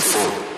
Four.